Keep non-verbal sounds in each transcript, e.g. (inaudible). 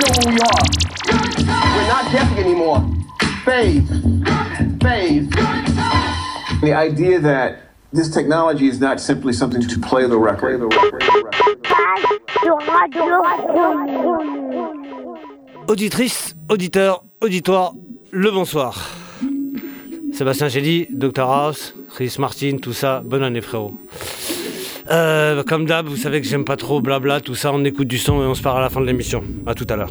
know who we are. We're not guessing anymore. Phase. Phase. The idea that this technology is not simply something to play the record. Auditrice, auditeur, auditoire, le bonsoir. Sébastien Gély, Dr House, Chris Martin, tout ça, bonne année frérot. Euh, comme d'hab, vous savez que j'aime pas trop blabla, tout ça, on écoute du son et on se parle à la fin de l'émission. A tout à l'heure.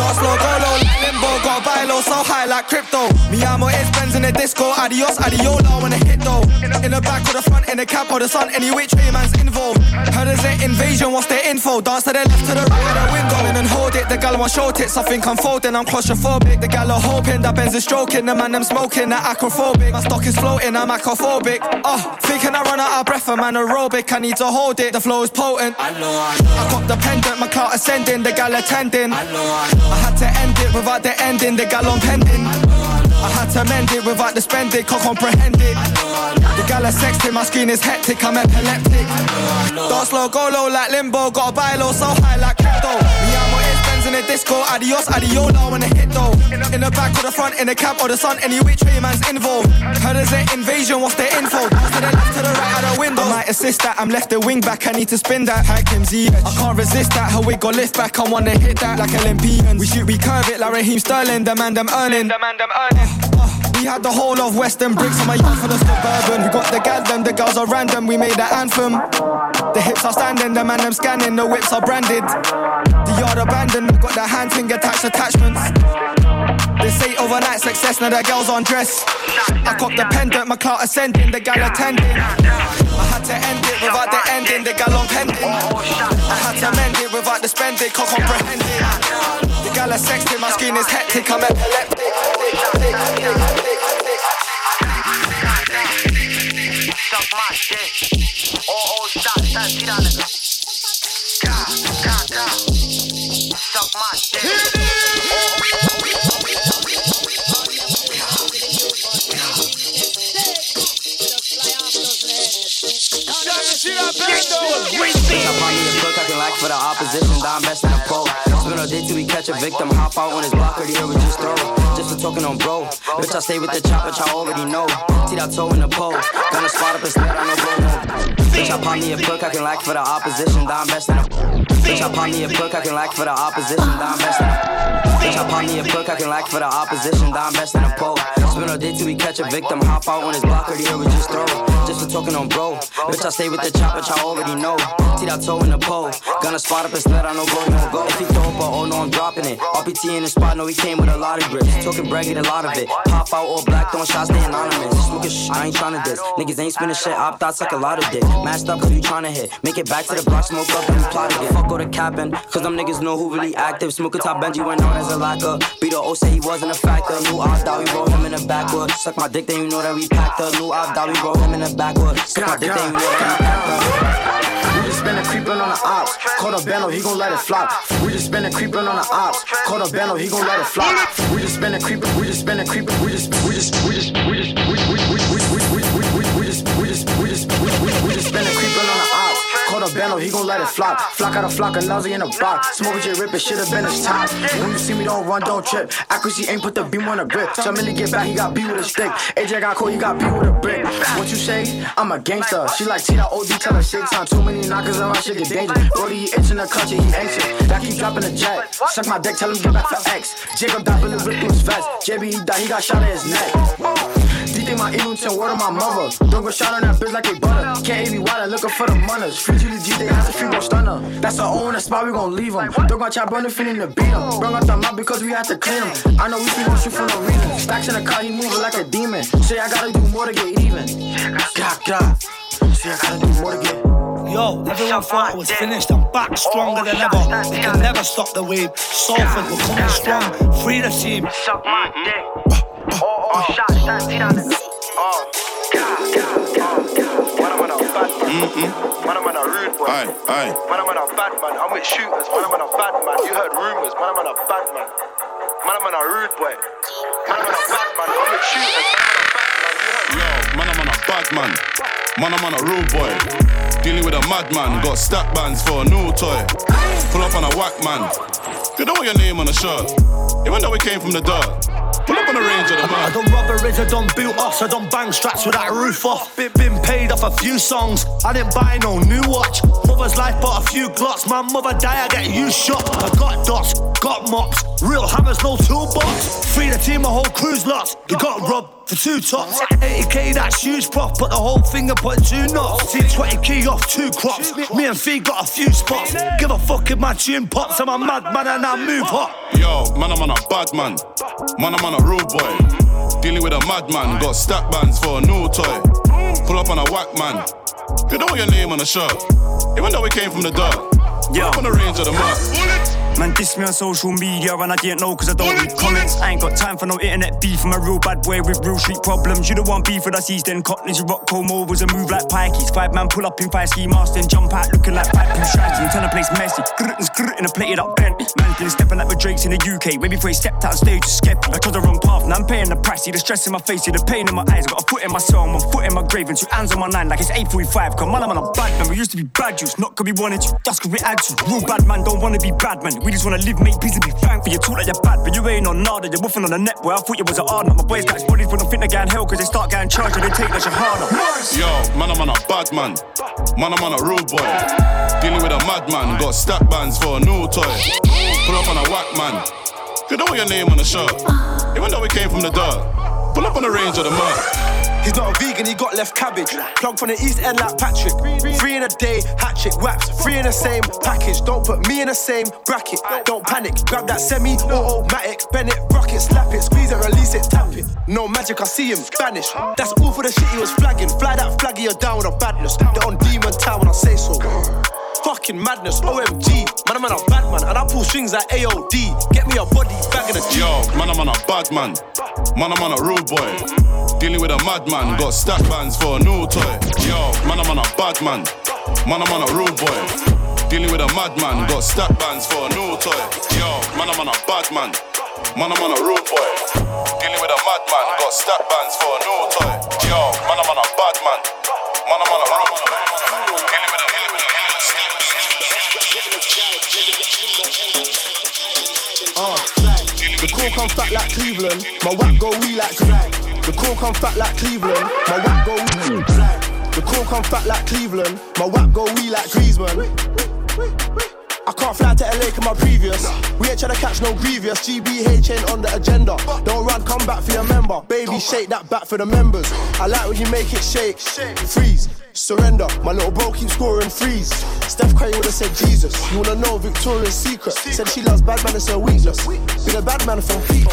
Dance slow, go low like limbo, got a buy low so high like crypto. Me, I'm on friends in the disco, adios, adiola when I hit though. In the back or the front, in the cap or the sun, any which way man's involved. Heard there's an invasion, what's the info? Dance to the left, to the right of the window, and then hold it. The gal want show tits, I think I'm folding, I'm claustrophobic. The gal are hoping that Benz is stroking, the man I'm smoking, that acrophobic. My stock is floating, I'm acrophobic. Oh, thinking I run out of breath, I'm anaerobic, I need to hold it, the flow is potent. I know, I know. I got the pendant, my clout ascending, the gal attending. I know, I know. I had to end it without the ending, the gal on pending. I had to mend it without the spending, can't comprehend it. The gal are sexting, my screen is hectic, I'm epileptic. Don't slow, go low like limbo, gotta buy low, so high like crypto. Me friends in the disco, adios, adiola when I hit though. In the back or the front, in the cab or the sun, any which way man's involved. Heard there's an invasion, what's the info? To the left, to the right, out the window. I might assist that, I'm left the wing back, I need to spin that. Hi Kim Z, I can't resist that, her wig got lift back, I wanna hit that like Olympians. We shoot, we curve it like Raheem Sterling, the man them earning. The man them earning. Uh, We had the whole of Western bricks on my yacht for the suburban. We got the gal them, the girls are random. We made the anthem. The hips are standing, the man them scanning, the whips are branded. The yard abandoned, got the hand thing attached attachments. They say overnight success, now the girls on dress. I cop the pendant, my clout ascending, the gal attending. I had to end it without the ending, the gal on pending. I had to mend it without the spending, can't comprehend it hectic, I like sexting. My screen is hectic, I'm epileptic. Suck my dick. All old stop, stand, see that nigga. Da, da, da. Suck my dick. Shit, I bet though. Somebody a cook, I can like for the opposition. I'm best in the post. Day till we catch a victim, hop out on his block or the we just throw. Just for talking on bro. Bitch, I stay with the chop, y'all already know. See that toe in the pole. Gonna spot up instead, I know bro. Bitch, I pop me a book I can lack for the opposition, I'm best in the Bitch, I pop me a book I can lack for the opposition, I'm best in the Bitch, I pop me a book I can lack for the opposition, die best in the pro. Spin all day till we catch a victim, hop out on his block or the we just throw. Just for talking on bro. Bitch, I stay with the chop, which I already know. See that toe in the pole. Gonna spot up instead, I know bro, no go. If he throw up, oh no, I'm dropping it. RPT in the spot, no, he came with a lot of grips. Talking brag, get a lot of it. Pop out all black, throwing shots, stay anonymous. Smoking sh, I ain't tryna diss. Niggas ain't spinning shit, op thoughts like a lot of dick. Mashed up, cause you tryna hit. Make it back to the block, smoke up, and plotted it. Fuck go to capping, cause them niggas know who really active. Smoking top Benji went out as a. Beat the O say he wasn't a factor. New off thought we roll him in the backwood. Suck my dick, then you know that we packed up. New off thought we roll him in the backwood. Suck my dick, then you know that we packed up. We just been a creepin' on the ops. Caught a bando, he gon' let it flop. We just been a creepin' on the ops. Caught a bando, he gon' let it flop. We just been a creepin', we just been a creepin', we just, we just, we just, we just, a gon' let it flop. Flock out a flock, a nausea in a box. Smoke your rip, it should've been his top. When you see me, don't run, don't trip. Accuracy ain't put the beam on the grip. Tell to get back, he got beat with a stick. AJ got cold, he got beat with a brick. What you say? I'm a gangster. She like T, OD, tell her time. Too many knockers and my shit get dangerous. Brody, he itching the country, he anxious. That keep dropping the jet. Suck my dick, tell him get back for X. Jacob died, Billy ripped through his vest. JB, he died, he got shot in his neck. DJ my Eluton, word of my mother. Don't go shot on that bitch like they butter. Can't even wild, looking for the mothers. Free GDG, they have to free no stunner. That's our own, the spot we gon' leave them. Don't go chop on the feeling to beat them. Bring out the mouth because we have to clean them. I know we can go shoot for no reason. Stacks in the car, he moving like a demon. Say I gotta do more to get even. God, God. Say I gotta do more to get. Yo, everyone thought I was finished. I'm back stronger than ever. They can never stop the wave. Salford, we're coming strong. Free the team. Suck my dick. Oh, oh, shot, shot, see. Oh. Man, I'm on a bad man. Man, I'm on a rude boy. Aye, aye. Man, I'm on a bad man. I'm with shooters. Man, I'm on a bad man. You heard rumors. Man, I'm on a bad man. Man, I'm on a rude boy. Man, I'm on a bad man. I'm with shooters. Man, I'm on a bad man. You heard Yo, man, I'm on a bad man. Man, I'm on a rude boy. Dealing with a madman. Got stack bands for a new toy. Pull up on a whack man. You don't want your name on the shirt. Even though we came from the dirt. Pull up on the range of the I man. done robberies, I done boot offs, I done bang straps with that roof off. Been, been paid off a few songs, I didn't buy no new watch. Mother's life bought a few glocks, my mother die, I get you shot. I got dots, got mops, real hammers, no toolbox. Free the team, my whole crew's lost. You got robbed for two tops. 80k, that's huge prof, put the whole finger, put two knots. See 20k off two crops. Me and Fee got a few spots. Give a fuck if my tune pops, I'm a madman and I move hot. Yo, man, I'm on a bad man. Man, I'm on a rude boy. Dealing with a madman. Got stack bands for a new toy. Pull up on a whack man. You don't want your name on the shirt. Even though we came from the dark. Pull Yo. up on the range of the man. Man, diss me on social media and I didn't know cause I don't read comments. I ain't got time for no internet beef. I'm a real bad boy with real street problems. You don't want beef with us East End Cottage. Rock Como was a move like pikeys. Five man pull up in five ski mask, then jump out looking like five pin striking. Turn the place messy. Grr in a plated up Bentley. Man's been stepping like the Drakes in the UK. Way before he stepped out stage, just skept. I chose the wrong path, now I'm paying the price. See the stress in my face, see the pain in my eyes. Got a foot in my soul, one foot in my grave, and two hands on my nine like it's 845. Come on, I'm on a bad man. We used to be bad juice, not cause we wanted to. That's cause we had to. Real bad man don't wanna be bad man. We just wanna live, make peace and be thankful. You talk like you're bad, but you ain't on nada. You're woofing on the net, boy. I thought you was a hard My boys got bodies, but don't think they get hell, cause they start getting charged and they take shit harder. Yo, man, I'm on a bad man. Man, I'm on a rude boy. Dealing with a madman, got stack bands for a new toy. Pull up on a whack man. You know your name on the shirt. Even though we came from the dirt. Pull up on the range of the mud. He's not a vegan, he got left cabbage. Plug from the east end like Patrick. Three in a day, hatchet, whaps. Three in the same package. Don't put me in the same bracket. Don't panic. Grab that semi automatic. Bend it, rock it, slap it, squeeze it, release it, tap it. No magic, I see him vanish. That's all for the shit he was flagging. Fly that flaggy, you're down with a badness. They're on demon town when I say so. Fucking madness, OMG. Man, I'm on a bad man, and I pull strings like AOD. Get me a body bag in a G. Yo, man, I'm on a bad man. Man, I'm on a rude boy. Dealing with a madman, got stack bands for a new toy. Yo, man, I'm on a bad man. Man, I'm on a rude boy. Dealing with a madman, got stack bands for a new toy. Yo, man, I'm a bad man. Man, I'm a rude boy. Dealing with a madman, got stack bands for a new toy. Yo, man, I'm on a bad. Man, the cool come fat like Cleveland, my whack go we like Cleveland. The cool come fat like Cleveland, my whack go we like wee. The cool come fat like Cleveland, my whack go we like Griezmann. I can't fly to LA in my previous. We ain't trying to catch no grievous. GBH ain't on the agenda. Don't run, come back for your member. Baby, shake that back for the members. I like when you make it shake. Freeze. Surrender, my little bro keeps scoring threes. Steph Curry would've said Jesus. You wanna know Victoria's secret? Said she loves bad man, it's her weakness. Been a bad man from feet.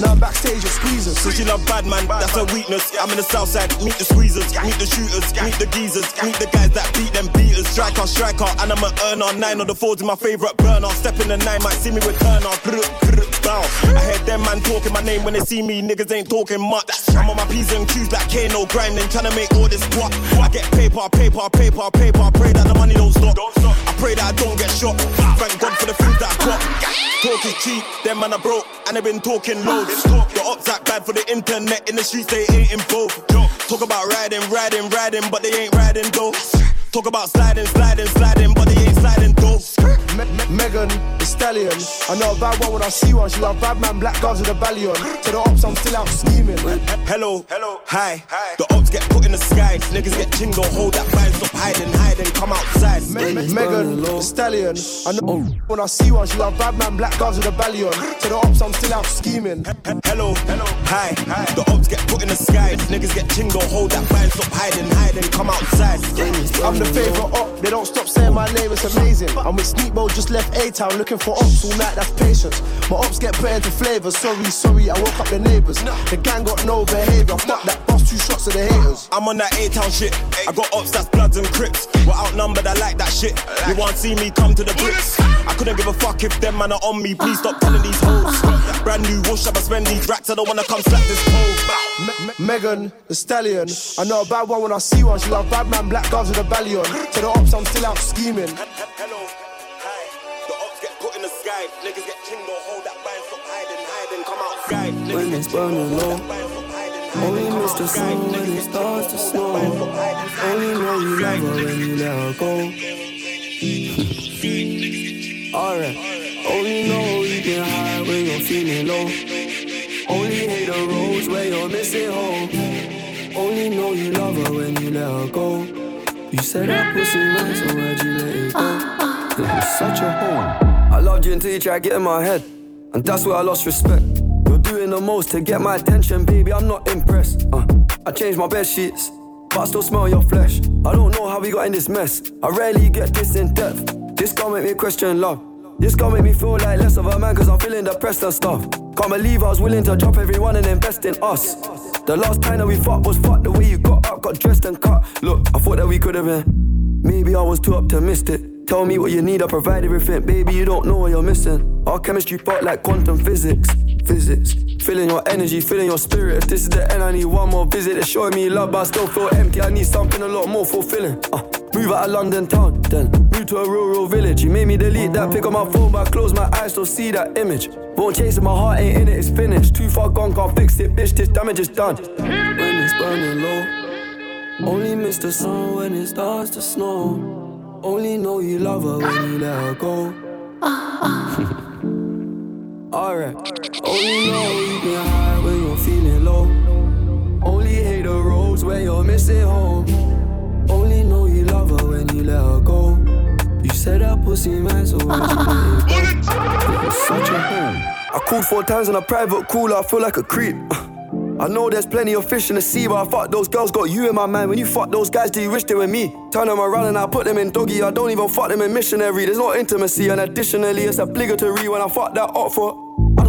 Now I'm backstage at squeezers. So she love bad man, that's her weakness. I'm in the south side, meet the squeezers, meet the shooters, meet the geezers, meet the guys that beat them beaters. Striker, striker, and I'm an earner. Nine of the fours in my favorite burner. Step in the nine, might see me with Turner. I heard them man talking my name when they see me, niggas ain't talking much. I'm on my P's and Q's like Kano grinding, trying to make all this guap. I get paper, paper, paper, paper. Pray that the money don't stop. I pray that I don't get shot. Thank God for the food that I got. Talk is cheap, them man are broke, and they been talking loads. The ops act bad for the internet, in the streets they ain't in both. Talk about riding, riding, riding, but they ain't riding though. Talk about sliding, sliding, sliding, but they ain't sliding though. Megan, the stallion. I know a bad one when I see one. She love bad man, black girls with a ballion. To the ops, I'm still out scheming. Hello, hello, hi. hi. The ops get put in the sky. Niggas get chingo, hold that vibe, stop hiding, hiding, come outside. Me- Megan, the stallion. I know oh. when I see one. She love bad man, black girls with a ballion. To the ops, I'm still out scheming. Hello, hello, hi. hi. The ops get put in the sky. Niggas get chingo, hold that vibe, stop hiding, hiding, come outside. I'm the favorite op. They don't stop saying my name, it's amazing. I'm with Sneakbo, just left A Town looking for ops all night, that's patience. My ops get put into flavors. Sorry, sorry, I woke up the neighbors. The gang got no behavior. Fuck that, boss two shots of the haters. I'm on that A Town shit. I got ops that's Bloods and Crips. We're outnumbered, I like that shit. You want to see me come to the bricks? I couldn't give a fuck if them man are on me. Please stop telling these hoes. Brand new wash, up, I'ma spend these racks. I don't wanna come slap this pole. Me- Megan, the stallion. I know a bad one when I see one. She love bad man, black girls with a ballion. To the ops, I'm still out Hello, hi. The ops get put in the sky. Niggas get hold that bind, stop hiding, hiding, come outside. When it's burning low, only miss the sun when it starts to snow. Only know you love her when you let her go. Alright, only know you get high when you're feeling low. Only hate the roads where you're missing home. Only know you love her when you let her go. You said that pussy went, so why'd you let it go? Was such a home. I loved you until you tried to get in my head, and that's where I lost respect. You're doing the most to get my attention, baby. I'm not impressed. Uh, I changed my bed sheets, but I still smell your flesh. I don't know how we got in this mess. I rarely get this in depth. This gon' make me question love. This gon' make me feel like less of a man, cause I'm feeling depressed and stuff. Can't believe I was willing to drop everyone and invest in us. The last time that we fought was fucked the way you got up, got dressed and cut. Look, I thought that we could have been. Maybe I was too optimistic. Tell me what you need, I provide everything. Baby, you don't know what you're missing. Our chemistry part like quantum physics. Physics. Feeling your energy, feeling your spirit. If this is the end, I need one more visit. It's showing me love, but I still feel empty. I need something a lot more fulfilling. Uh, move out of London town, then move to a rural village. You made me delete that, pick up my phone, but I close my eyes, still see that image. Won't chase it, my heart ain't in it, it's finished. Too far gone, can't fix it, bitch, this damage is done. When it's burning low, only miss the sun when it starts to snow. Only know you love her when you let her go. (laughs) Alright. Only know you get high when you're feeling low. Only hate the roads when you're missing home. Only know let her go. You said that pussy (laughs) man, so why'd you let it go? It was such a home. I called four times on a private call, I feel like a creep. Uh, I know there's plenty of fish in the sea, but I fuck those girls, got you in my mind. When you fuck those guys, do you wish they were me? Turn them around and I put them in doggy. I don't even fuck them in missionary. There's no intimacy, and additionally, it's obligatory when I fuck that up for.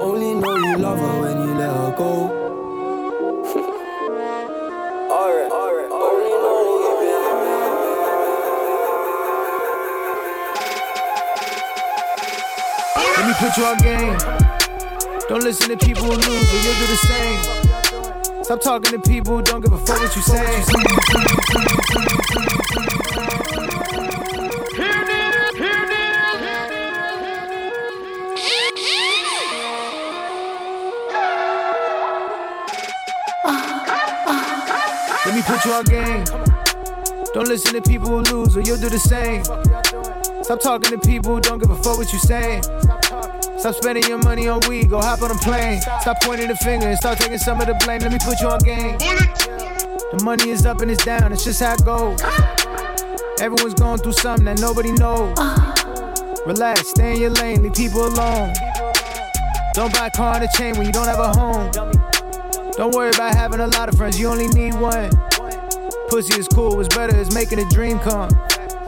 Only know you love her when you let her go. alright, only know you been Let me put you on game. Don't listen to people who lose, or you'll do the same. Stop talking to people who don't give a fuck what you say. Me put you on game. Don't listen to people who lose, or you'll do the same. Stop talking to people who don't give a fuck what you saying. Stop spending your money on weed, go hop on a plane. Stop pointing the finger and start taking some of the blame. Let me put you on game. The money is up and it's down, it's just how it goes. Everyone's going through something that nobody knows. Relax, stay in your lane, leave people alone. Don't buy a car and a chain when you don't have a home. Don't worry about having a lot of friends, you only need one. Pussy is cool, what's better is making a dream come.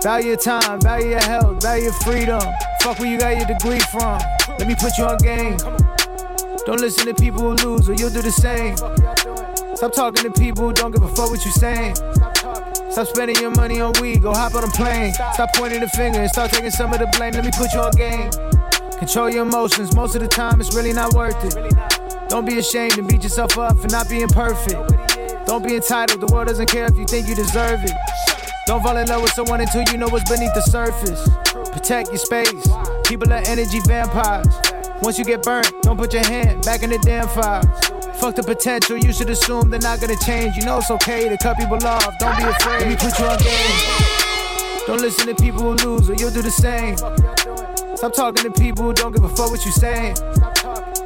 Value your time, value your health, value your freedom. Fuck where you got your degree from. Let me put you on game. Don't listen to people who lose, or you'll do the same. Stop talking to people who don't give a fuck what you're saying. Stop spending your money on weed, go hop on a plane. Stop pointing the finger and start taking some of the blame. Let me put you on game. Control your emotions, most of the time it's really not worth it. Don't be ashamed and beat yourself up for not being perfect. Don't be entitled, the world doesn't care if you think you deserve it. Don't fall in love with someone until you know what's beneath the surface. Protect your space. People are energy vampires. Once you get burnt, don't put your hand back in the damn fire. Fuck the potential, you should assume they're not gonna change. You know it's okay to cut people off, don't be afraid. Let me put you on game. Don't listen to people who lose, or you'll do the same. Stop talking to people who don't give a fuck what you're saying.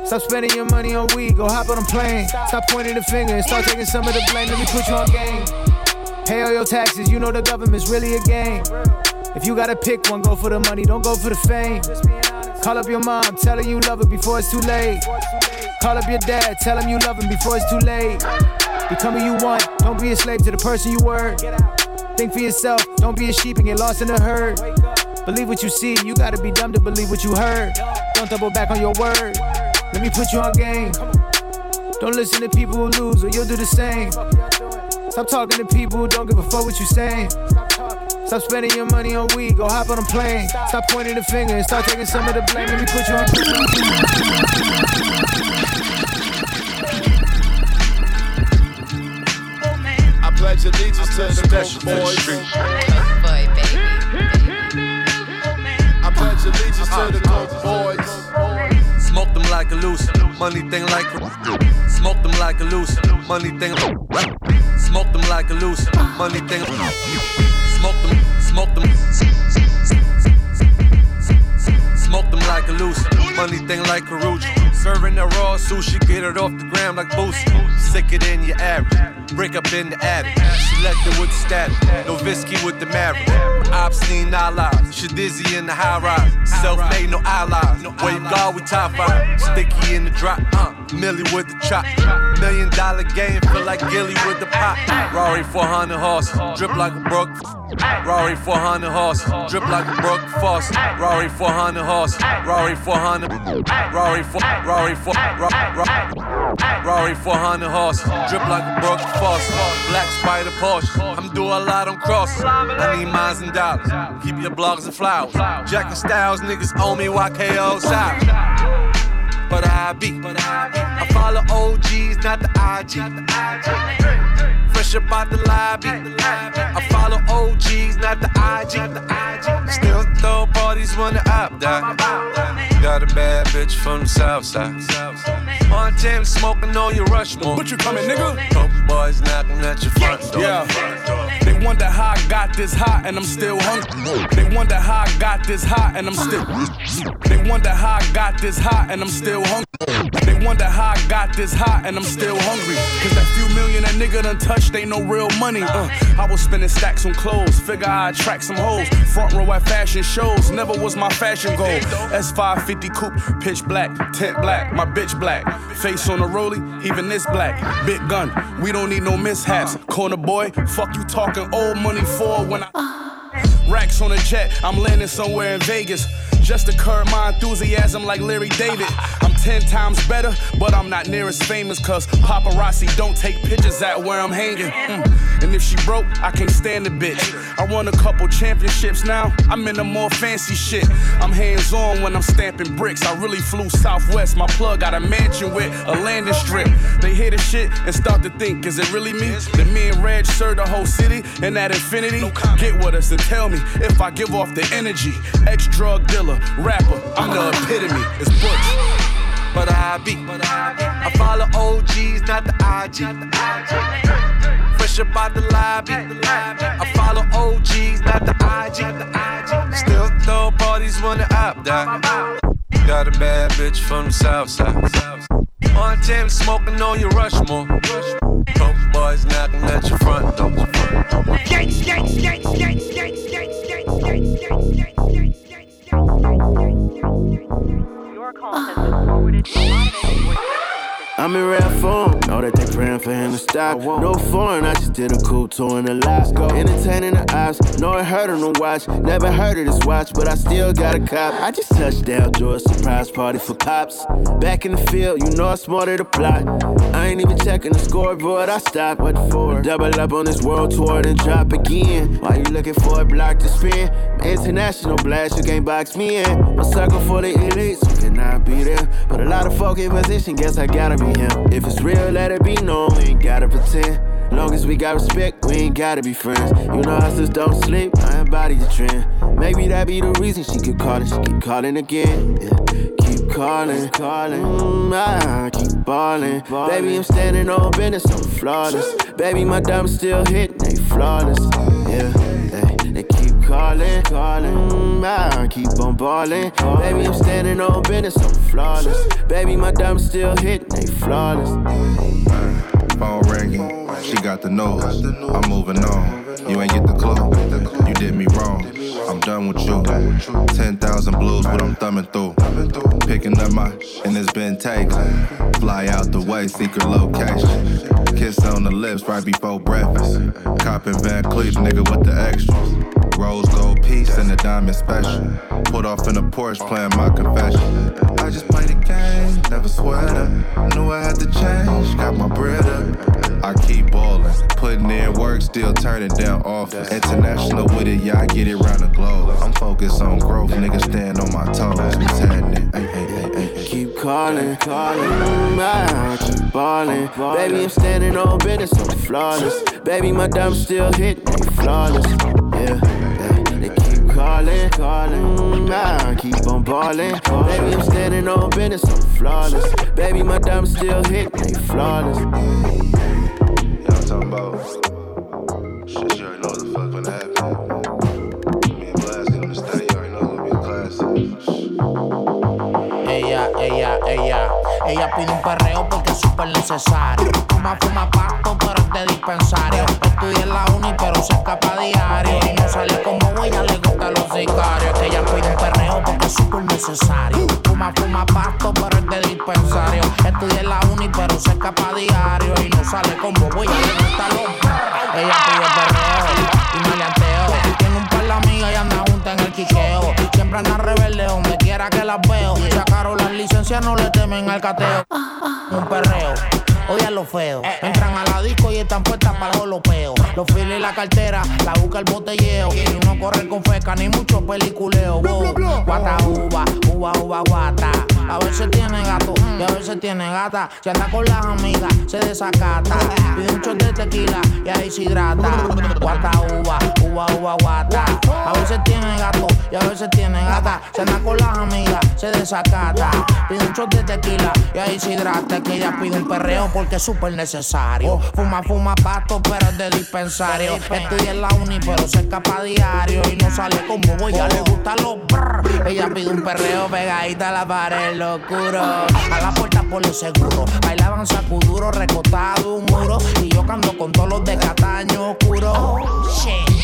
Stop spending your money on weed, go hop on a plane. Stop pointing the finger and start taking some of the blame. Let me put you on game. Pay all your taxes, you know the government's really a game. If you gotta pick one, go for the money, don't go for the fame. Call up your mom, tell her you love her before it's too late. Call up your dad, tell him you love him before it's too late. Become who you want, don't be a slave to the person you were. Think for yourself, don't be a sheep and get lost in the herd. Believe what you see, you gotta be dumb to believe what you heard. Don't double back on your word. Let me put you on game. Don't listen to people who lose, or you'll do the same. Stop talking to people who don't give a fuck what you saying. Stop spending your money on weed, go hop on a plane. Stop pointing the finger and start taking some of the blame. Let me put you on. I pledge allegiance to the Coke boys. I pledge allegiance to the like a loose, money thing like a Smoke them like a loose, money thing Smoke them like a loose, money thing Smoke them, smoke them. Smoke them like a loose, money thing like Karuchi Serving the raw sushi, get it off the ground like Boosie. Sicker than your average. Break up in the attic. Selected with the static. No Visky with the Maverick. Obscene allies. Shadizzy in the high rise. Self made, no allies. Wave guard, we top five. Sticky in the drop. Uh, Millie with the chop. Million dollar game, feel like Gilly with the pop. Rory 400 horse. Drip like a brook. Rory 400 horse. Drip like a brook Foss. Rory 400 horse. Rory 400. Rory 4. Rory 4. Rory 400 horse. Drip like a brook Foss. Black Spider Porsche. I'm doing a lot on cross. I need mines and dollars. Keep your blogs and flowers. Jack and Styles, niggas owe me YKO South. But I be. I follow OGs, not the IG. Fresh up the lobby. I follow OGs, not the IG. Still throw parties when the up die. Got a bad bitch from the south side. Montana smoking on your Rushmore. But you coming, nigga? Couple boys knocking at your front door. Yeah. They wonder how I got this hot and I'm still hungry. They wonder how I got this hot and I'm still. They wonder how I got this hot and I'm still hungry. They wonder how I got this hot and I'm still hungry. Cause that few million that nigga done touched ain't no real money. Uh, I was spending stacks on clothes, figure I'd attract some hoes. Front row at fashion shows, never was my fashion goal. S550 coupe, pitch black, tent black, my bitch black. Face on a rollie, even this black. Big gun, we don't need no mishaps. Corner boy, fuck you talking old money for when I. Ah. Racks on a jet, I'm landing somewhere in Vegas. Just to curb my enthusiasm like Larry David. I'm ten times better, but I'm not near as famous cause paparazzi don't take pictures at where I'm hanging. Mm. And if she broke, I can't stand the bitch. I won a couple championships now, I'm in the more fancy shit. I'm hands on when I'm stamping bricks. I really flew southwest, my plug got a mansion with a landing strip. They hear the shit and start to think, is it really me? That me and Reg serve the whole city and that infinity? Get with us and tell me if I give off the energy. Ex drug dealer, rapper, I'm the epitome. It's Butch. But I be. I follow OGs, not the IG. Fresh up out the lobby. I follow OGs, not the IG. Still throw parties when the up die. Got a bad bitch from the south side. Montana smoking on your Rushmore. Coke boys knocking at your front door. Yanks, yanks, yanks, yanks, yanks, yanks, yanks, yanks, yanks, Your call has been forwarded to automated voice I'm in rare form, know that they praying for him to stop. No foreign, I just did a cool tour in the lot. Entertaining the ops, know it hurt on the watch. Never heard of this watch, but I still got a cop. I just touched down, George, surprise party for cops. Back in the field, you know I'm smarter to plot. I ain't even checking the scoreboard, I stopped. What for? Double up on this world tour, then drop again. Why you looking for a block to spin? International blast, you can't box me in. A circle for the elites, who cannot be there. But a lot of folk in position, guess I gotta be him. If it's real, let it be known, we ain't gotta pretend. Long as we got respect, we ain't gotta be friends. You know I hustlers don't sleep, I embody the trend. Maybe that be the reason she keep calling, she keep calling again. Yeah. Keep calling, calling, mm, I keep balling. Baby, I'm standing on business, I'm flawless. Baby, my diamonds still hitting, they flawless. Yeah, they, they calling, calling, mm, I keep on balling. Baby, I'm standing on business, I'm flawless. Baby, my diamonds still hitting, they flawless. Phone ringing, she got the nose. I'm moving on. You ain't get the clue. You did me wrong. I'm done with you. 10,000 blues, what I'm thumbing through. Picking up my, and it's been taken. Fly out the way, secret location. Kiss on the lips right before breakfast. Copping Van Cleef, nigga with the extras. Rose gold piece and a diamond special. Put off in a Porsche playing my confession. I just play the game, never sweat. Knew I had to change, got my bread up. I keep ballin', putting in work, still turning down offers. International with it, yeah, I get it round the globe. I'm focused on growth, nigga stand on my toes. What's happening? Keep calling, calling, mm, I keep balling. Baby, I'm standing on business, I'm flawless. Baby, my diamonds still they flawless. Yeah, they, they keep calling, calling, I keep on balling. Baby, I'm standing on business, I'm flawless. Baby, my diamonds still hitting, they flawless. Yeah, I'm talking about. Shit, you already know what the fuck gonna happen. Me and Blast get on the stage, you already know it's gonna be a classic. Hey yeah, hey yeah, hey yeah. Ella pide un perreo porque es súper necesario. Fuma, fuma pasto, pero es de dispensario. Estudia en la pero se escapa diario. Y no sale como ella, le gustan los sicarios. Que ella pide un perreo porque es súper necesario. Fuma, fuma pasto, pero es de dispensario. Estudia en la uni, pero se escapa diario. Y no sale como ella, le gustan los Ella pide perreo y maleanteo. Tiene un par de amigas y anda junta en el quiqueo. Siempre anda rebelde donde quiera que las veo. Sacaron las licencias, no le temen al cateo. Un perreo. Odian lo feo. Entran a la disco y están puestas para los peos. Los files y la cartera, la busca el botelleo. Y no corre con feca ni mucho peliculeo. Wow. Guata uva, uva, uva, guata. A veces tiene gato y a veces tiene gata. Se anda con las amigas, se desacata. Pide un shot de tequila y ahí se hidrata. Guata uva, uva, uva, guata. A veces tiene gato y a veces tiene gata. Se anda con las amigas, se desacata. Pide un shot de tequila y ahí se hidrata. Que ella pide un perreo porque es súper necesario. Fuma, fuma pasto, pero es de dispensario. Estudia en la uni, pero se escapa diario. Y no sale como voy, ya le gustan los brr. Ella pide un perreo pegadita a la pared, A la puerta por lo seguro. Bailaban sacuduro, recotado un muro. Y yo cando con todos los de Cataño oscuro.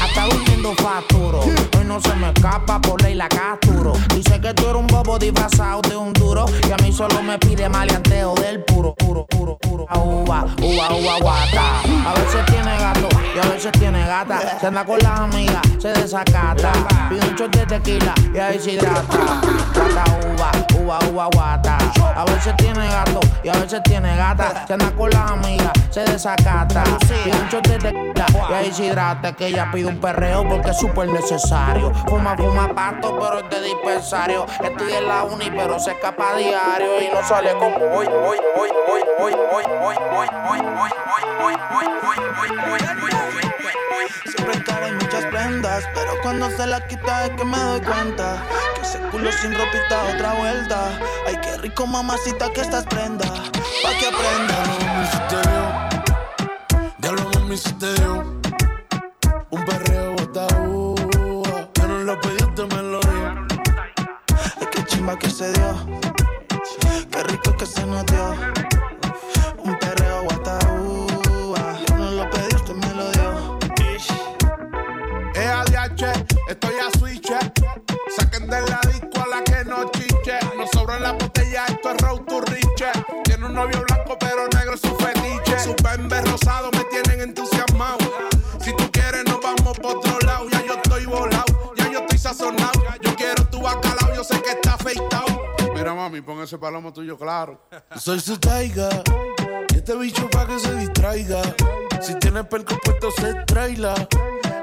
Hasta durmiendo facturo. Hoy no se me escapa por ley la capturo. Dice que tú eres un bobo disfrazado de un duro. Y a mí solo me pide maleanteo del puro, puro, puro, puro. A uva, uva, uva, guata. A veces tiene gato y a veces tiene gata. Se anda con las amigas, se desacata. Pide un shot de tequila y ahí se hidrata. Guata, uva, uva, uva, A veces tiene gato y a veces tiene gata. Se anda con las amigas, se desacata. Pide un shot de y ahí se hidrata. Que ella pide un perreo porque es súper necesario. Fuma, fuma pasto, pero es de dispensario. Estudia en la uni, pero se escapa a diario. Y no sale como hoy, hoy, hoy, hoy, hoy, hoy, hoy, hoy, hoy, hoy, hoy, hoy, hoy, hoy, hoy, Siempre en cara hay muchas prendas, pero cuando se la quita es que me doy cuenta que ese culo sin ropita otra vuelta. Ay, qué rico mamacita que estás prenda, pa' que aprenda. Veo, diablo mami, si te veo. Un perreo botado, que no lo pediste, me lo dio. Ay, qué chimba que se dio, qué rico que se nos dio. Estoy mami, pon ese palomo tuyo claro. (laughs) Soy su taiga, y este bicho pa' que se distraiga. Si tiene perco puesto, se traila.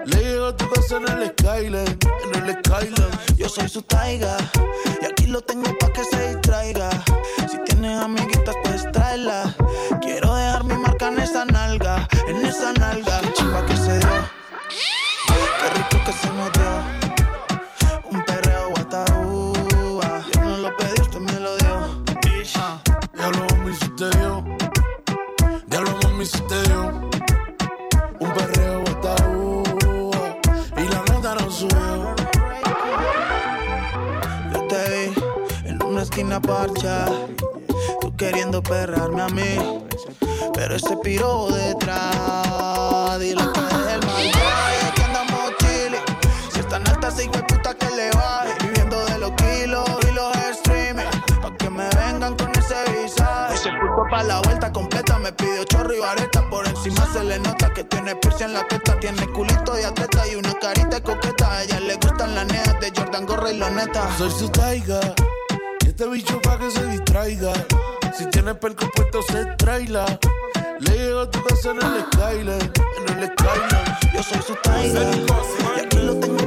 Le llego a tu casa en el Skyline, en el Skyline. Yo soy su taiga y aquí lo tengo pa' que se distraiga. Si tienes amiguitas, pues tráela. Quiero dejar mi marca en esa nalga, en esa nalga. Qué chimba que se dio, qué rico que se nos dio. Un perreo botado. Y la nota no subió. Yo te vi en una esquina parcha. Tú queriendo perrarme a mí. Pero ese piro detrás. Dile que puto pa' la vuelta completa. Me pidió chorro y vareta. Por encima se le nota que tiene piercing en la teta. Tiene culito de atleta y una carita coqueta. A ella le gustan las neas de Jordan Gorra y Loneta. Soy su taiga. Y este bicho pa' que se distraiga. Si tiene perco puesto, se traila. Le llego a tu casa en el Skyline, en el Skyline. Yo soy su taiga. Y aquí lo tengo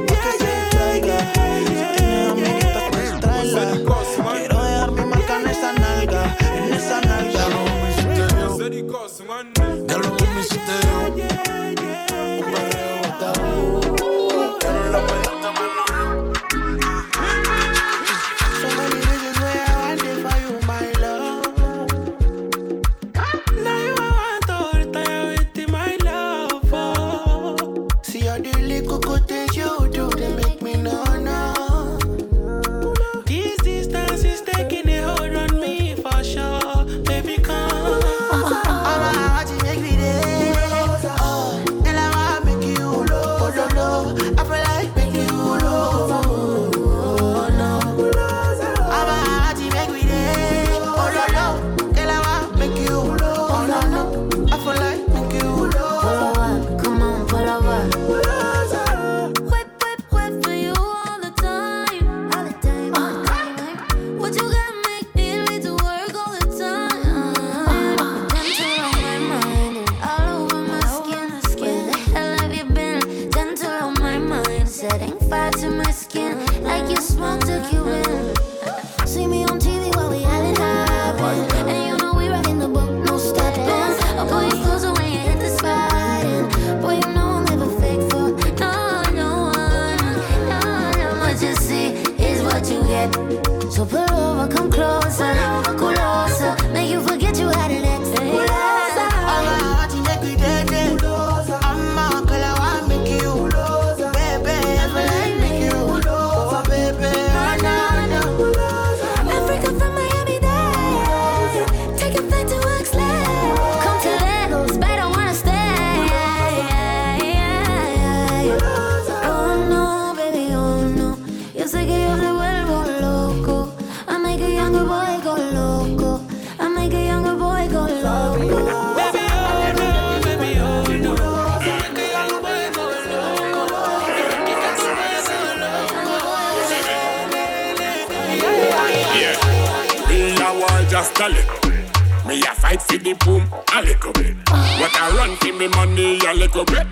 a little. Me a fight for the boom a little bit. What I run for me money a little bit.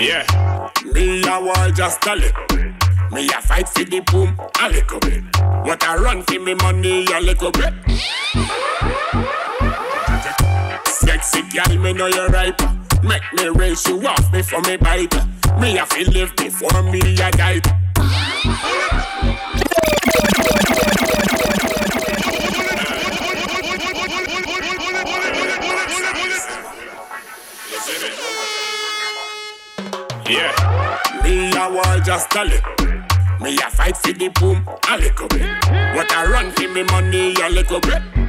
Yeah, me a war just a little. Me a fight for the boom a little bit. What I run for me money a little bit. Sexy girl, me know you're right. Make me raise you off before me bite. Me a feel live before me a die. Yeah, me a war just a little. Me a fight for the boom a little bit. What I run for me money a little bit.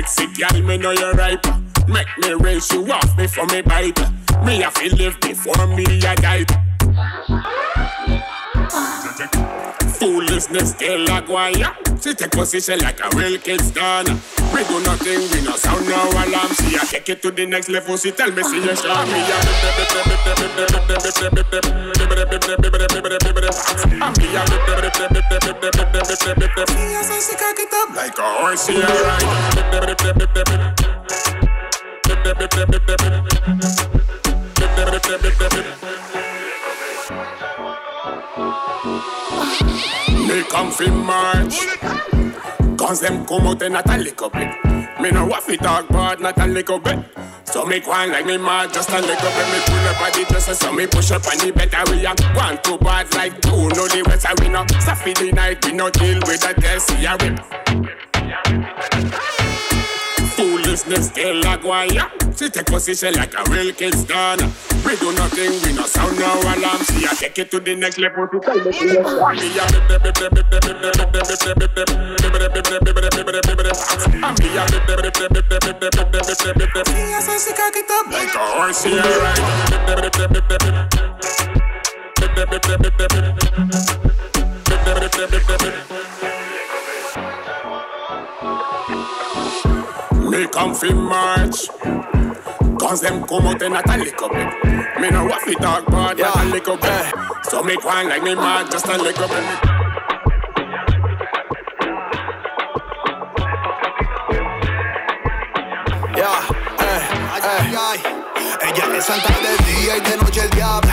Sexy girl, me know you're right. Make me raise you off before me bite. Me a feel live before me a die. Foolishness still a guaya. She take position like a real kid's done. We do nothing, we no sound no alarm. She a take it to the next level. She tell me me a And me a She a it horse. She a Me come from March. Cause them come out and not a little bit Me no waffy talk but not a little bit So me go on like me mad just a little bit Me pull up on the dresser so me push up on the better We a one two bad like two. No the rest a we no Safi the night. We no deal with the test We a rip Foolishness still a guaya She take position like a real kid's done We do nothing, we no sound no alarm She a take it to the next level to cock it like a horse She a Me come from March. Cause them come out and not a little bit Me no waffy talk but not a little bit So me go on like me mad just a little bit Es santa de día y de noche el diablo.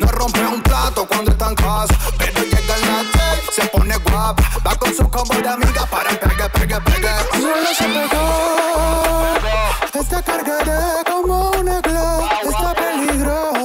No rompe un plato cuando está en casa. Pero llega el noche, se pone guapa. Va con su combo de amigas para pegue, pegue, pegue. Solo se pegó. Está cargada como una glow. Está peligrosa.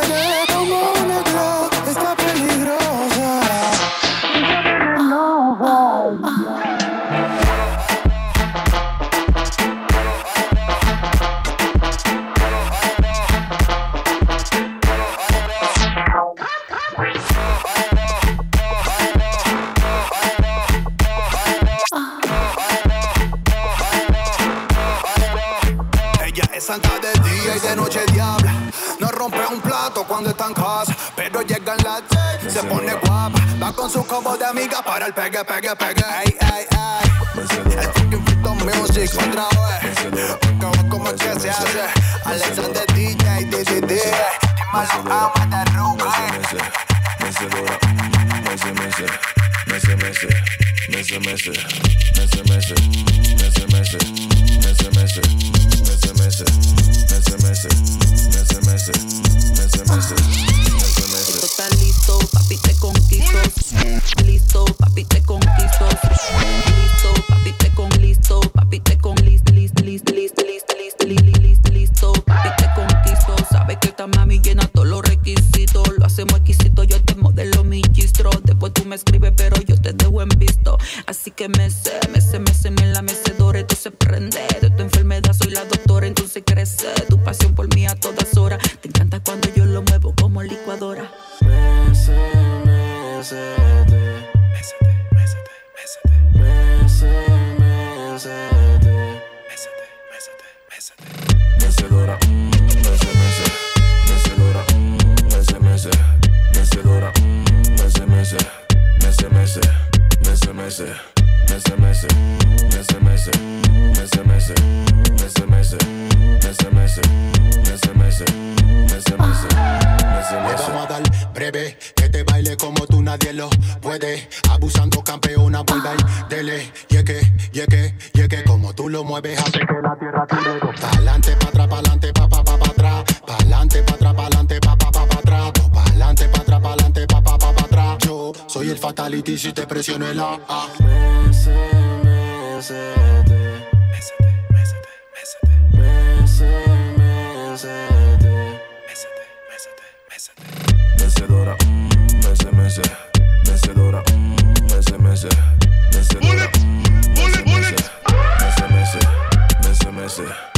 da da pega, pega. SMS, SMS, SMS, SMS, SMS, SMS, SMS, Vamos a dar breve, que te baile como tú nadie lo puede. Abusando campeona, vuelva y dele. Yeque, yeque, yeque, como tú lo mueves, hace que la tierra tiene dos. Pa'lante, pa' atrás, pa'lante, pa' pa' pa' pa' atrás. Pa'lante, pa' atrás, pa'lante, pa' pa' pa' pa' atrás. Pa'lante, pa' atrás, pa'lante, pa' pa' pa' pa' atrás. Yo soy el fatality si te presiono el A mésete. Mésete, mésete, mésete. Mésete, mésete, mésete. Mecedora, mese, mm, mese. Mm, Mecedora, mese, mm, mese. Mecedora, mese, mese. Mese.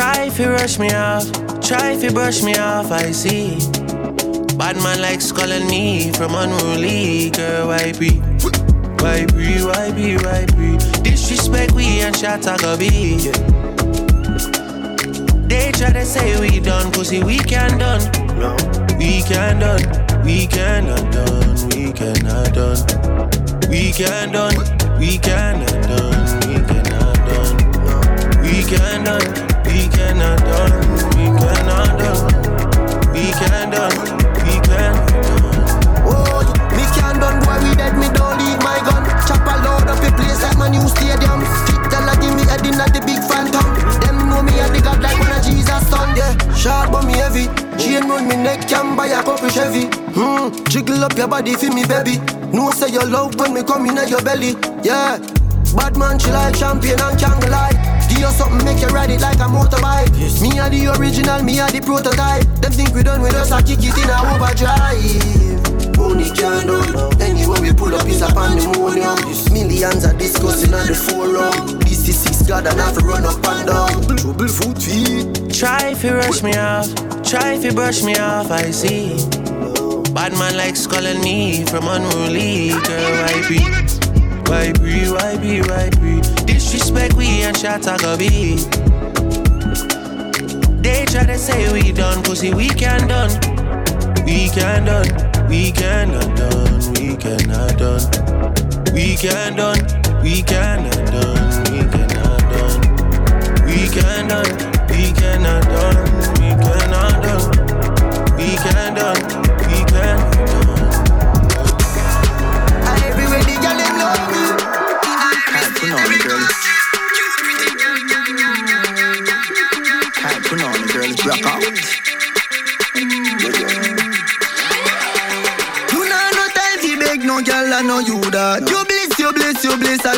Try if you rush me off, try if you brush me off, I see. Bad man like calling me from unruly, girl, why be? Why be, why be, why be? Disrespect we and shot I go be. They try to say we done, pussy we can done. No, we can done, we cannot done, we cannot done. We can done, we cannot done, we cannot done. We can done, we cannot done, we cannot done. We can done, we cannot done. Oh, me can done, boy, we dead, me don't leave my gun. Chop a load up a place like my new stadium. Kick tell her give me at the big phantom. Them know me at the god like when a Jesus son, yeah. Sharp but heavy. Chain round me neck, can buy a couple Chevy. Hmm, jiggle up your body for me, baby. No say your love when me come in at your belly, yeah. Bad man, she like champagne and candle light. Give you something, make you ride it like a motorbike. Me are the original, me are the prototype. Them think we done with us, I kick it in a overdrive. Only can done. Anywhere we pull up is a pandemonium. Millions are discussing on the forum. This is six God and have to run up and down. Trouble foot feet. Try if you rush me off, try if you brush me off, I see. Bad man likes calling me from unruly, girl, why be? Why be, why be, why be? Disrespect we and shot I go be. They try to say we done, pussy we can done. We can done, we cannot done, we cannot done. We can done, we cannot done, we cannot done. We can done, we cannot done, we cannot done. We can done,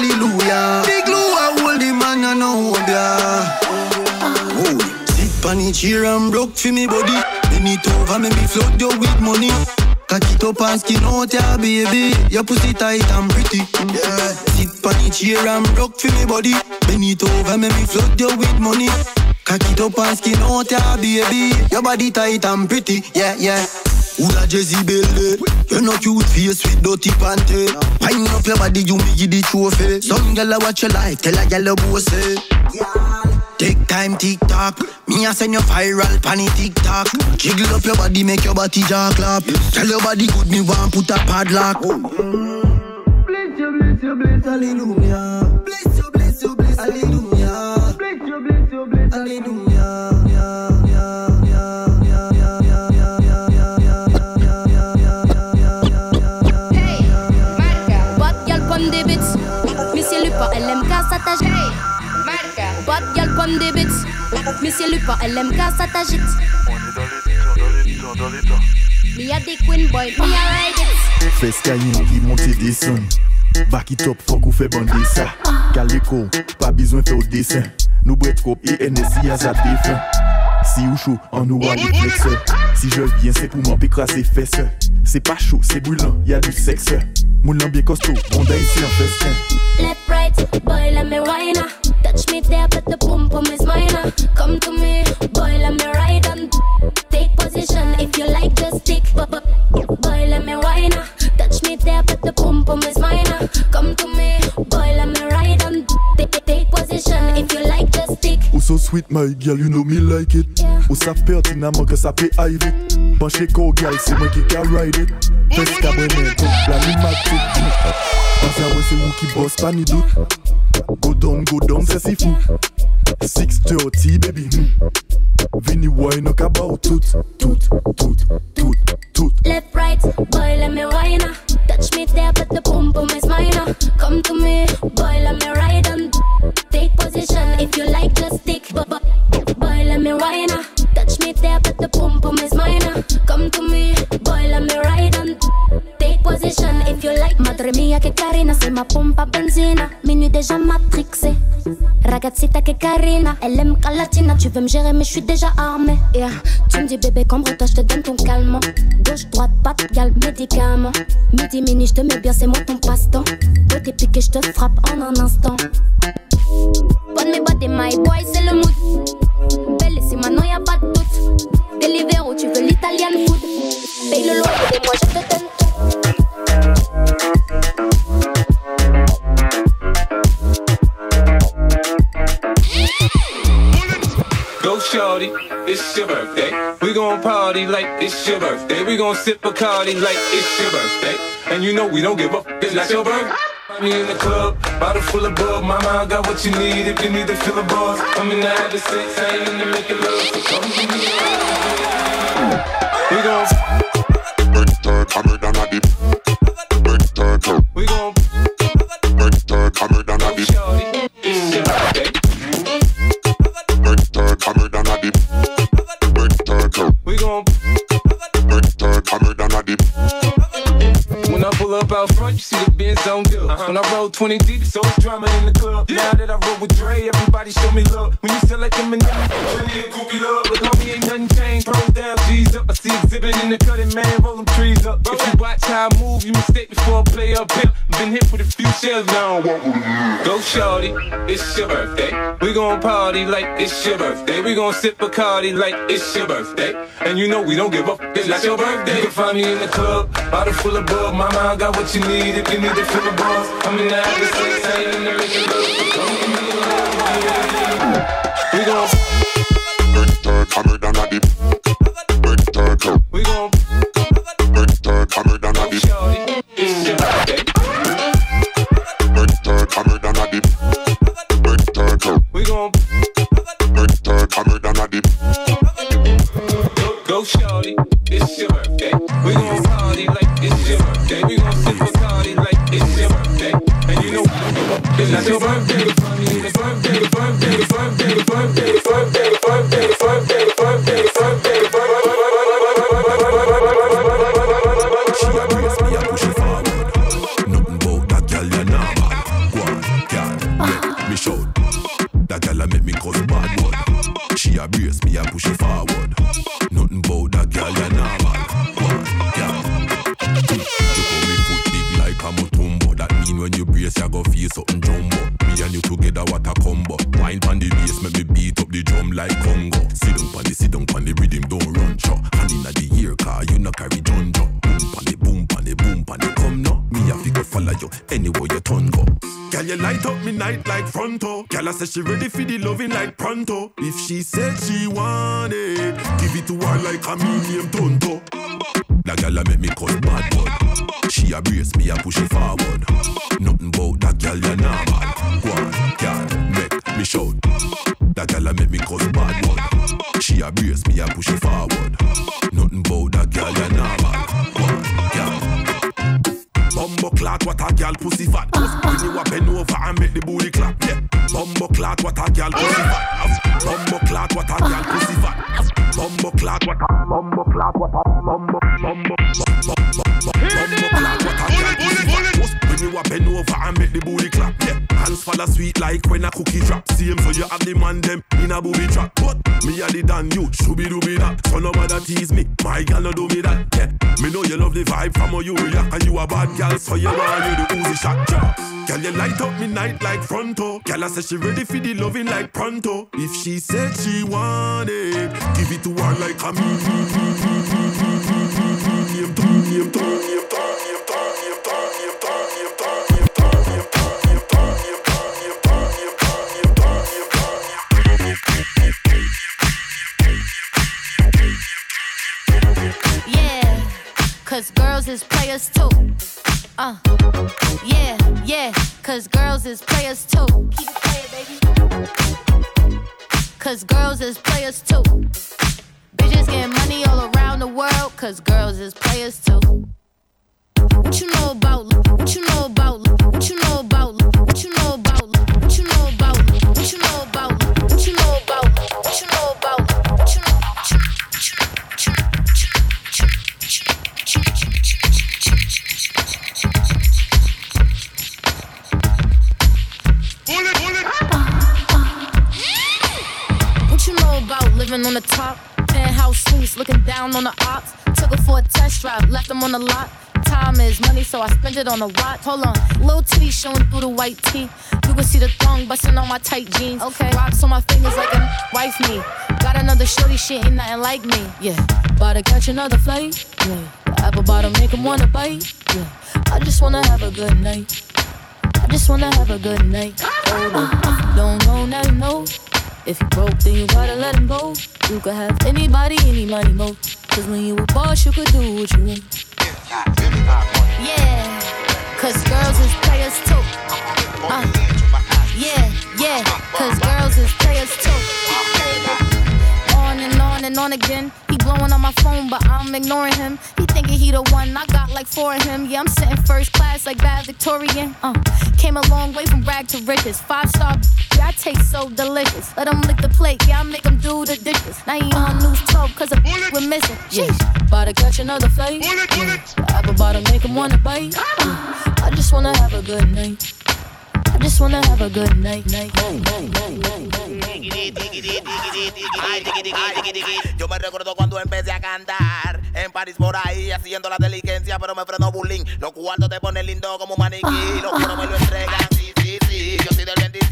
hallelujah. Big glue, I hold the man, I know ya. Oh, sit on the chair and broke for me body. Bend it over, make me flood you with money. Cock it up and skin out, yeah, baby. Your pussy tight and pretty. Yeah. Sit on the chair and broke for me body. Bend it over, make me flood you with money. Cock it up and skin out, yeah, baby. Your body tight and pretty. Yeah, yeah. Who la Jezebel? You no cute face with dirty panty. Wind up your body, you me give the trophy. Some gyal watch your life, tell a gyal a boss it. Take time, tick tock. Me a send you viral, panny tick tock. Jiggle up your body, make your body jaw clap. Tell your body good, me want put a padlock. Bless you, bless you, bless, hallelujah. Bless you, bless you, bless, hallelujah. Bless you, bless you, bless, hallelujah. Bad pomme des bêtes. Monsieur Lupin, LMK, ça t'agite. On est dans l'état, dans l'état, dans l'état. Me a queen a ride it. Fes kayin ki monte top ou fe bandi sa. Kaliko, pa bizwen fe ou desen. Nou bret et enesi a zat defen. Si ou chou. Si je viens, c'est pour m'en pécraser fesses C'est pas chaud, c'est brûlant, y a du sexe Moun lan bien costaud, on da ici en festin Left, right, boy, let me. Touch me there, but the pum pum is mine. Come to me, boy, let me ride. So sweet my girl, you know me like it Ou sa pertinemment que ça peut aille vite Penche ko girl, c'est moi qui ka ride it Fes ka mwen men, kon planimatik Ansa wè se wou ki boss, pa ni dout Go down, go down, c'est si fou 630 baby. Vini wine up about tout, tout, tout, tout, tout Left, right, boy, let me wine. Touch me there, but the pum pum is mine ah. Come to me, boy, let me ride on. Take position if you like, just stick. Bu- bu- Boy, let me wine ah. Touch me there, but the pum pum position if you like. Madre mia che carina, sei ma pompa benzina. Minuit déjà matrixé. Ragazzita che carina, elle aime quand latina. Tu veux me gérer, mais je suis déjà armée. Yeah. Tu me dis bébé, cambre-toi, je te donne ton calmant. Gauche, droite, patte, gal, médicament. Midi, mini, je te mets bien, c'est moi ton passe-temps. Côté piqué, je te frappe en un instant. Bonne mes bottes et my boy, c'est le mood. Belle c'est maintenant, y'a pas de doute. Deliveroo, tu veux l'Italian food. Paye le loyer et moi je te donne tout. Go shorty, it's your birthday. We gon' party like it's your birthday. We gon' sip Bacardi like it's your birthday. And you know we don't give up, it's not your birthday. Me in the club, bottle full of bug. Mama, I got what you need if you need to fill a buzz. I'm in the habit sex, I ain't in the making love. So come to me. We gon' 20 deep, so it's drama in the club. Now that I roll with Dre, everybody show me love. When you select them and plenty of groupie love. But homie, ain't nothing changed. Roll down, Exhibit in the cutting, man, roll them trees up. If you watch how I move, you mistake before I play up here. Been hit with a few shells, now I walk with a Go shorty, it's your birthday. We gon' party like it's your birthday. We gon' sip Bacardi like it's your birthday. And you know we don't give up, it's not your birthday. You can find me in the club, bottle full of bug. Mama, I got what you need if you need to fill the buzz. I'm in the habit of sex, I ain't in the making me love. We gon' we gon' Go, it's your birthday. We gon' party like it's your birthday. We gon' party like it's your birthday. And you know, it's your birthday. It's your birthday, birthday, birthday. Boom like Congo. Sit down pon the, sit down pon the rhythm, don't run shot. Hand inna the ear car, you no carry junjo. Boom pon the, boom pon the, boom pon the, come now. Me a figure follow you anywhere you turn go. Girl, you light up me night like fronto. Girl, I say she ready for the loving like pronto. If she said she want it, give it to her like a medium tonto. That girl a make me call bad blood. She a brace me a push it forward. Nothing bout that girl you normal. Go on, make me shout. That girl a make me call bad blood. She a me a push it forward. Nothing bout that girl you normal. Go on, girl. Bumbo clot, what a girl pussy fat. When you a bend over and make the booty clap. Yeah. Bumbo clot, what a girl pussy fat. Bumbo clot, what a girl pussy fat. Bumbo clot, what a bumbo clot, what a bumbo bumbo bumbo bumbo clot, what a girl. Cause you bend over and make the booty clap. Yeah, hands fall sweet like when a cookie drop. See him, so you have the man them in a booby trap. But me a the done you, should be do me that. So no matter tease me, my girl no do me that. Yeah, me know you love the vibe from how you react, and you a bad girl. so you want you the Uzi shot. Yeah. Girl, you light up me night like fronto. Girl, I say she ready for the loving like pronto. If she said she want it, give it to her like a me. Cause girls is players too. Uh, yeah, yeah, cause girls is players too. Keep it playing, baby. Cause girls is players too. Bitches getting money all around the world, cause girls is players too. What you know about, what you know about, what you know about, what you know about, what you know about, what you know about, what you know about, what you know about, living on the top? Penthouse suites, looking down on the ops. Took her for a test drive, left them on the lot. Time is money, so I spend it on a watch. Hold on, little titty showing through the white tee. You can see the thong busting on my tight jeans. Okay, rocks on my fingers like a wife me. Got another shorty, shit ain't nothing like me. Yeah, about to catch another flight. Yeah, the apple bottom make 'em wanna bite. Yeah, I just wanna have a good night. I just wanna have a good night. Hold on, if you don't know, now know. If you broke, then you gotta let him go. You could have anybody, any money, mo. Cause when you a boss, you could do what you want. Yeah, cause girls is players too. Uh, yeah, yeah, cause girls is players too. On and on again. He blowing on my phone, but I'm ignoring him. He thinking he the one, I got like four of him. Yeah, I'm sitting first class like bad Victorian. Uh, came a long way from rag to riches. Five star, yeah, I taste so delicious. Let him lick the plate, yeah, I make him do the dishes. Now he on news 12 cause a we're missing. Sheesh, about to catch another flight. Yeah. The apple bottom make him wanna bite. Uh, I just wanna have a good night. Just wanna have a good night. Yo me recuerdo cuando empecé a cantar en París por ahí haciendo la diligencia, pero me frenó bullying. Los cuartos te ponen lindo como maniquí, los cuernos me lo entregan, sí, sí, sí. Yo soy del 27,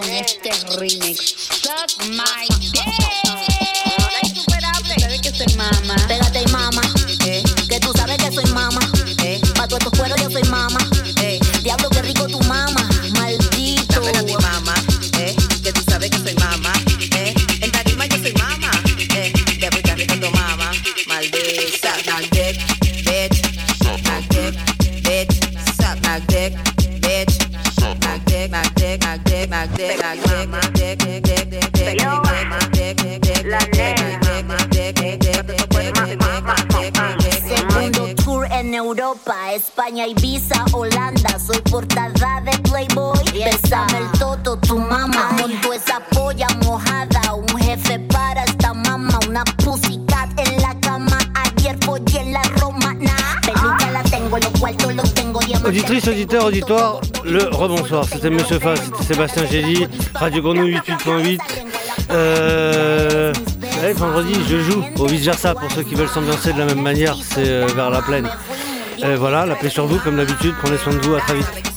con este remix. Suck my dick. Auditoire, le rebonsoir. C'était Monsieur Fa, c'était Sébastien Gély, Radio Grenouille 88.8. Euh... Vendredi, je joue au vice-versa pour ceux qui veulent s'ambiancer de la même manière, c'est euh, vers la plaine. Euh, voilà, la paix sur vous, comme d'habitude, prenez soin de vous, à très vite.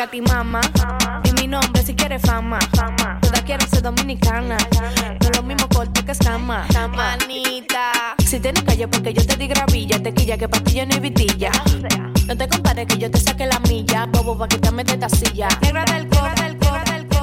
a ti. Y mi nombre si quieres fama. fama. Todas ser dominicana. No lo mismo corto que escama. Manita. Si tienes callo porque yo te di gravilla, tequilla que pastillo ni vitilla. No te compares que yo te saque la milla. Bobo pa' quitarme de esta silla. Del del del del del